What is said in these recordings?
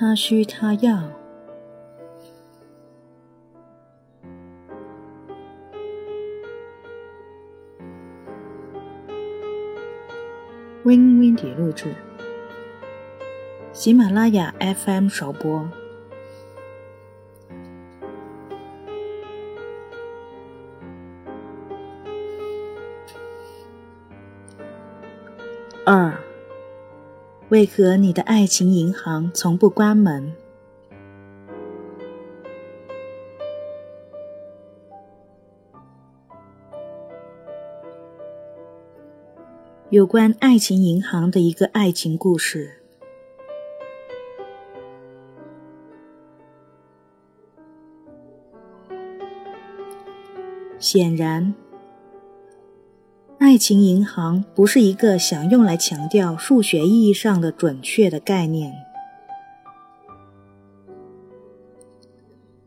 他需他要。Win Win 底录制，喜马拉雅 FM 首播。二，为何你的爱情银行从不关门？有关爱情银行的一个爱情故事。显然，爱情银行不是一个想用来强调数学意义上的准确的概念，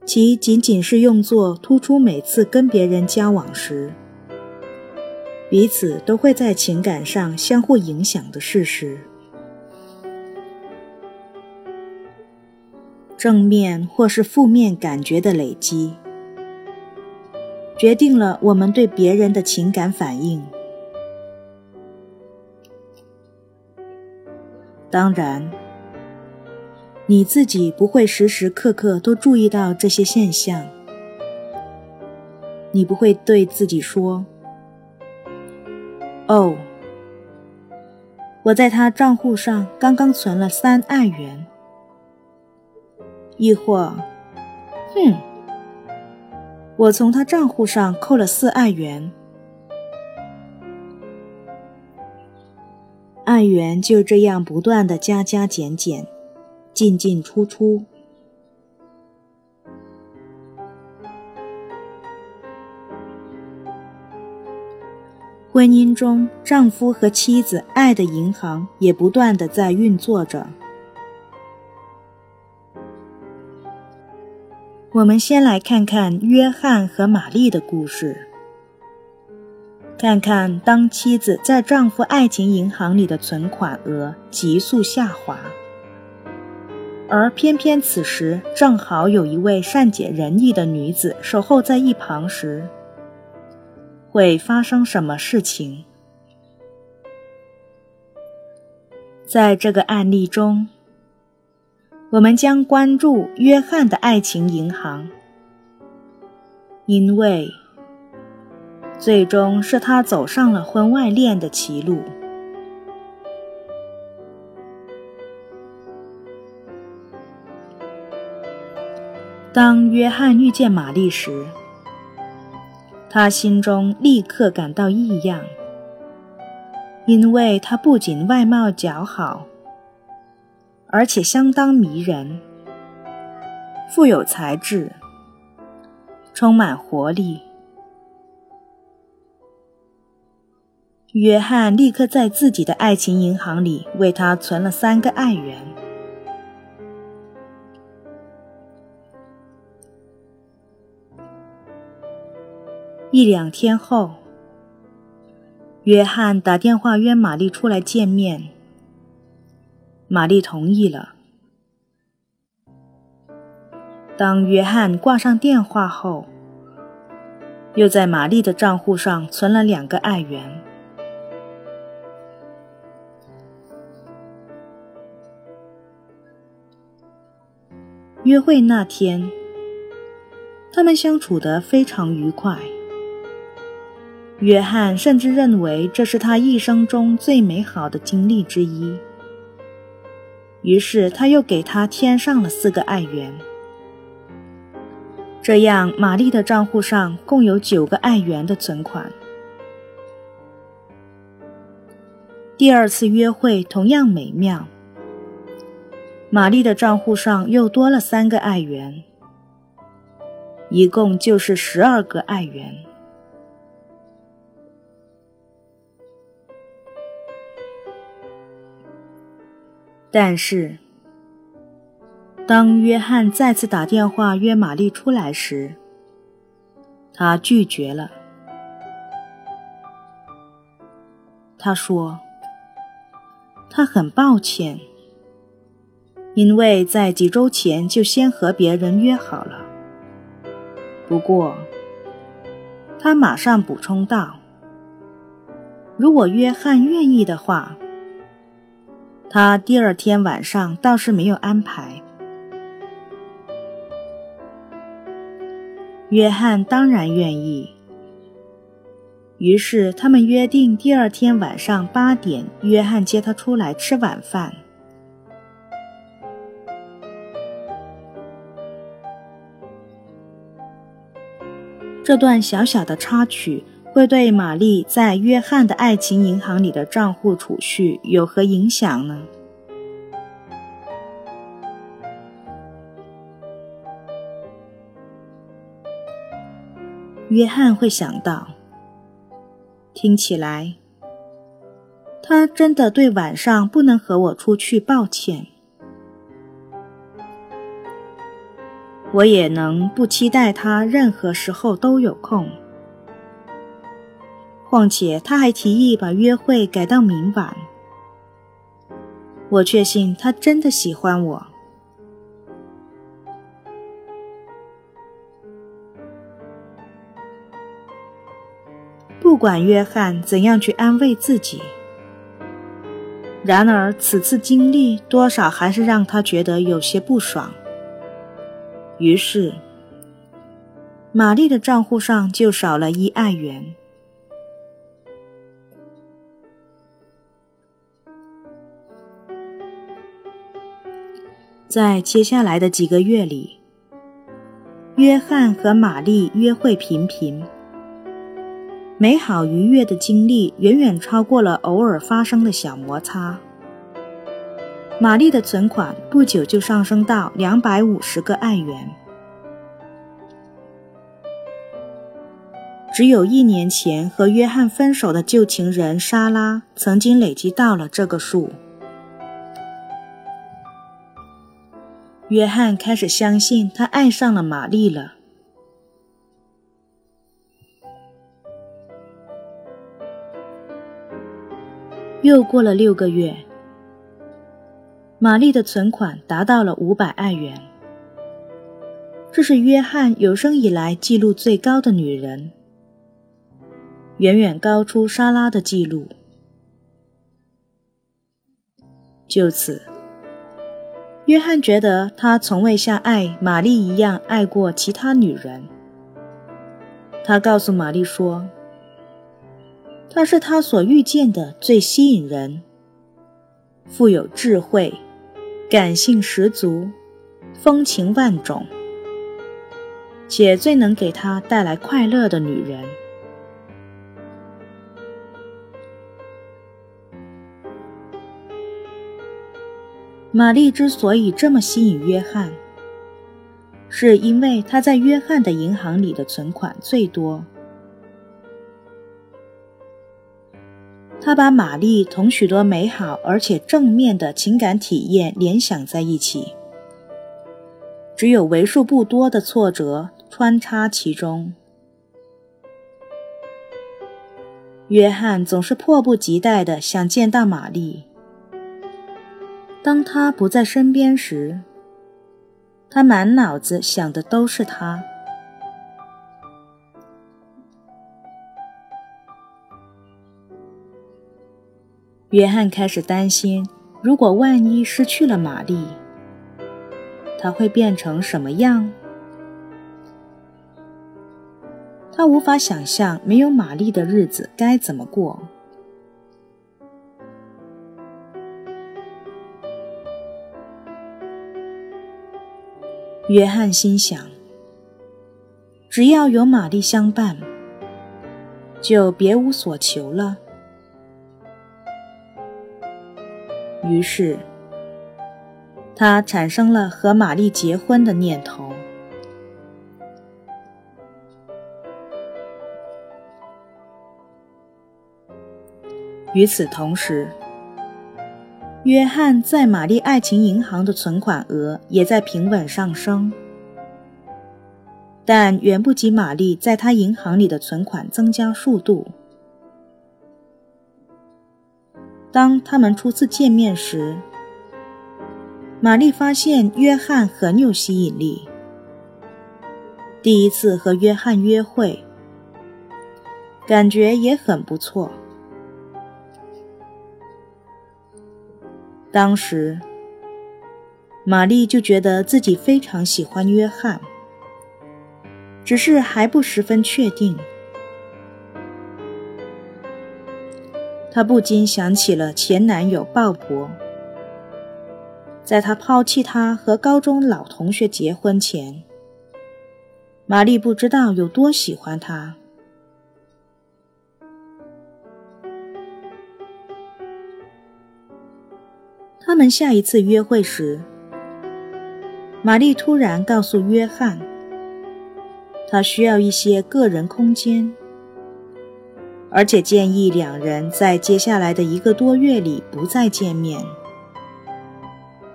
其仅仅是用作突出每次跟别人交往时。彼此都会在情感上相互影响的事实，正面或是负面感觉的累积，决定了我们对别人的情感反应。当然，你自己不会时时刻刻都注意到这些现象，你不会对自己说。哦，我在他账户上刚刚存了三爱元，亦或，哼，我从他账户上扣了四爱元，爱元就这样不断的加加减减，进进出出。婚姻中，丈夫和妻子爱的银行也不断的在运作着。我们先来看看约翰和玛丽的故事，看看当妻子在丈夫爱情银行里的存款额急速下滑，而偏偏此时正好有一位善解人意的女子守候在一旁时。会发生什么事情？在这个案例中，我们将关注约翰的爱情银行，因为最终是他走上了婚外恋的歧路。当约翰遇见玛丽时，他心中立刻感到异样，因为她不仅外貌姣好，而且相当迷人，富有才智，充满活力。约翰立刻在自己的爱情银行里为她存了三个爱元。一两天后，约翰打电话约玛丽出来见面。玛丽同意了。当约翰挂上电话后，又在玛丽的账户上存了两个爱元。约会那天，他们相处得非常愉快。约翰甚至认为这是他一生中最美好的经历之一。于是他又给他添上了四个爱元，这样玛丽的账户上共有九个爱元的存款。第二次约会同样美妙，玛丽的账户上又多了三个爱元，一共就是十二个爱元。但是，当约翰再次打电话约玛丽出来时，他拒绝了。他说：“他很抱歉，因为在几周前就先和别人约好了。不过，他马上补充道：“如果约翰愿意的话，他第二天晚上倒是没有安排。”约翰当然愿意。于是他们约定第二天晚上八点，约翰接他出来吃晚饭。这段小小的插曲会对玛丽在约翰的爱情银行里的账户储蓄有何影响呢？约翰会想到，听起来，他真的对晚上不能和我出去抱歉。我也能不期待他任何时候都有空。况且他还提议把约会改到明晚。我确信他真的喜欢我。不管约翰怎样去安慰自己，然而此次经历多少还是让他觉得有些不爽。于是，玛丽的账户上就少了一爱元。在接下来的几个月里，约翰和玛丽约会频频，美好愉悦的经历远远超过了偶尔发生的小摩擦。玛丽的存款不久就上升到两百五十个爱元，只有一年前和约翰分手的旧情人莎拉曾经累积到了这个数。约翰开始相信他爱上了玛丽了。又过了六个月。玛丽的存款达到了五百爱元，这是约翰有生以来记录最高的女人，远远高出莎拉的记录。就此，约翰觉得他从未像爱玛丽一样爱过其他女人。他告诉玛丽说：“她是他所遇见的最吸引人，富有智慧。”感性十足，风情万种，且最能给他带来快乐的女人。玛丽之所以这么吸引约翰，是因为她在约翰的银行里的存款最多。他把玛丽同许多美好而且正面的情感体验联想在一起，只有为数不多的挫折穿插其中。约翰总是迫不及待地想见到玛丽。当他不在身边时，他满脑子想的都是她。约翰开始担心，如果万一失去了玛丽，他会变成什么样？他无法想象没有玛丽的日子该怎么过。约翰心想：只要有玛丽相伴，就别无所求了。于是，他产生了和玛丽结婚的念头。与此同时，约翰在玛丽爱情银行的存款额也在平稳上升，但远不及玛丽在他银行里的存款增加速度。当他们初次见面时，玛丽发现约翰很有吸引力。第一次和约翰约会，感觉也很不错。当时，玛丽就觉得自己非常喜欢约翰，只是还不十分确定。她不禁想起了前男友鲍勃，在他抛弃她和高中老同学结婚前，玛丽不知道有多喜欢他。他们下一次约会时，玛丽突然告诉约翰，她需要一些个人空间。而且建议两人在接下来的一个多月里不再见面，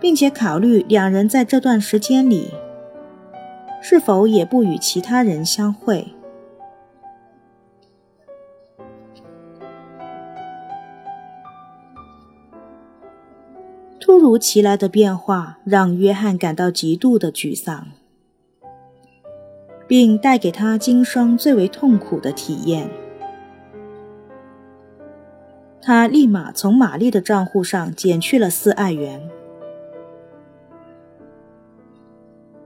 并且考虑两人在这段时间里是否也不与其他人相会。突如其来的变化让约翰感到极度的沮丧，并带给他今生最为痛苦的体验。他立马从玛丽的账户上减去了四爱元。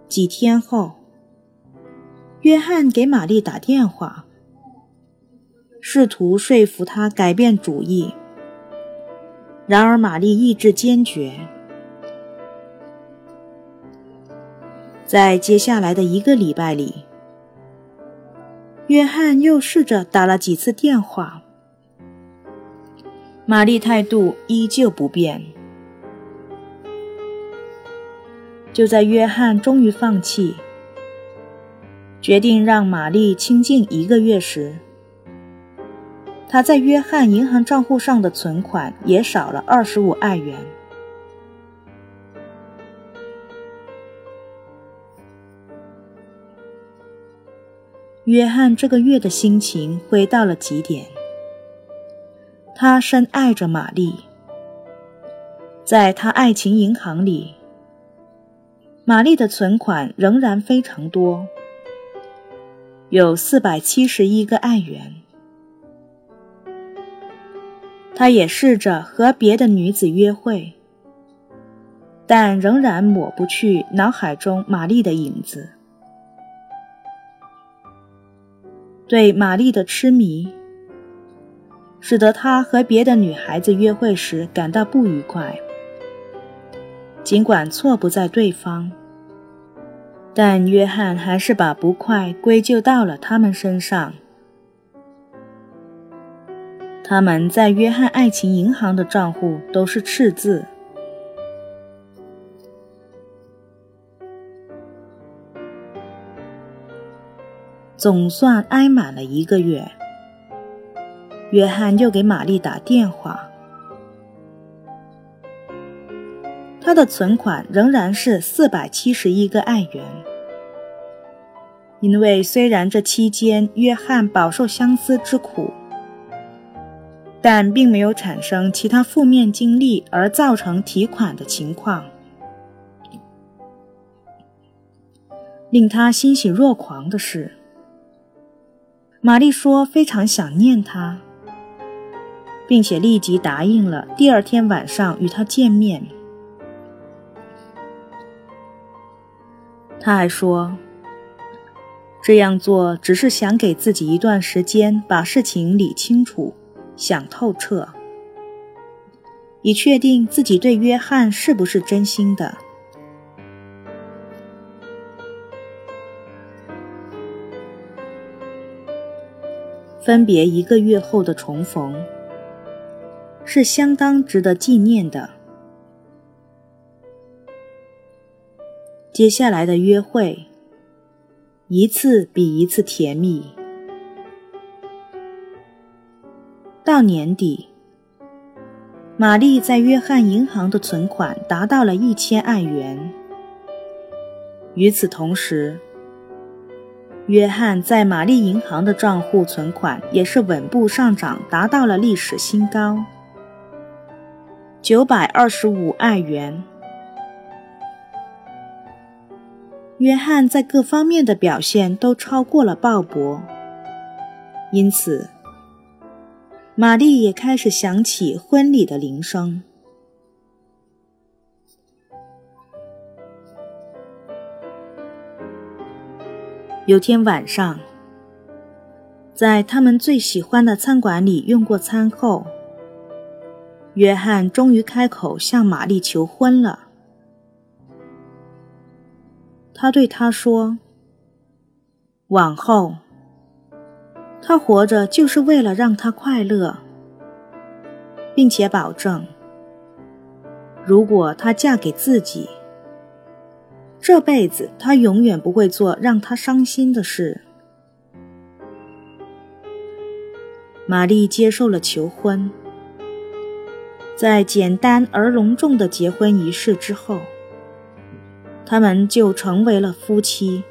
几天后，约翰给玛丽打电话，试图说服她改变主意。然而，玛丽意志坚决。在接下来的一个礼拜里，约翰又试着打了几次电话。玛丽态度依旧不变。就在约翰终于放弃，决定让玛丽清静一个月时，他在约翰银行账户上的存款也少了二十五爱元。约翰这个月的心情灰到了极点。他深爱着玛丽，在他爱情银行里，玛丽的存款仍然非常多，有四百七十一个爱元。他也试着和别的女子约会，但仍然抹不去脑海中玛丽的影子。对玛丽的痴迷。使得他和别的女孩子约会时感到不愉快。尽管错不在对方，但约翰还是把不快归咎到了他们身上。他们在约翰爱情银行的账户都是赤字，总算挨满了一个月。约翰又给玛丽打电话，他的存款仍然是四百七十一个爱元。因为虽然这期间约翰饱受相思之苦，但并没有产生其他负面经历而造成提款的情况。令他欣喜若狂的是，玛丽说非常想念他。并且立即答应了第二天晚上与他见面。他还说，这样做只是想给自己一段时间把事情理清楚、想透彻，以确定自己对约翰是不是真心的。分别一个月后的重逢。是相当值得纪念的。接下来的约会，一次比一次甜蜜。到年底，玛丽在约翰银行的存款达到了一千万元。与此同时，约翰在玛丽银行的账户存款也是稳步上涨，达到了历史新高。九百二十五爱元。约翰在各方面的表现都超过了鲍勃，因此，玛丽也开始响起婚礼的铃声。有天晚上，在他们最喜欢的餐馆里用过餐后，约翰终于开口向玛丽求婚了。他对她说：“往后，他活着就是为了让她快乐，并且保证，如果她嫁给自己，这辈子他永远不会做让她伤心的事。”玛丽接受了求婚，在简单而隆重的结婚仪式之后。他们就成为了夫妻。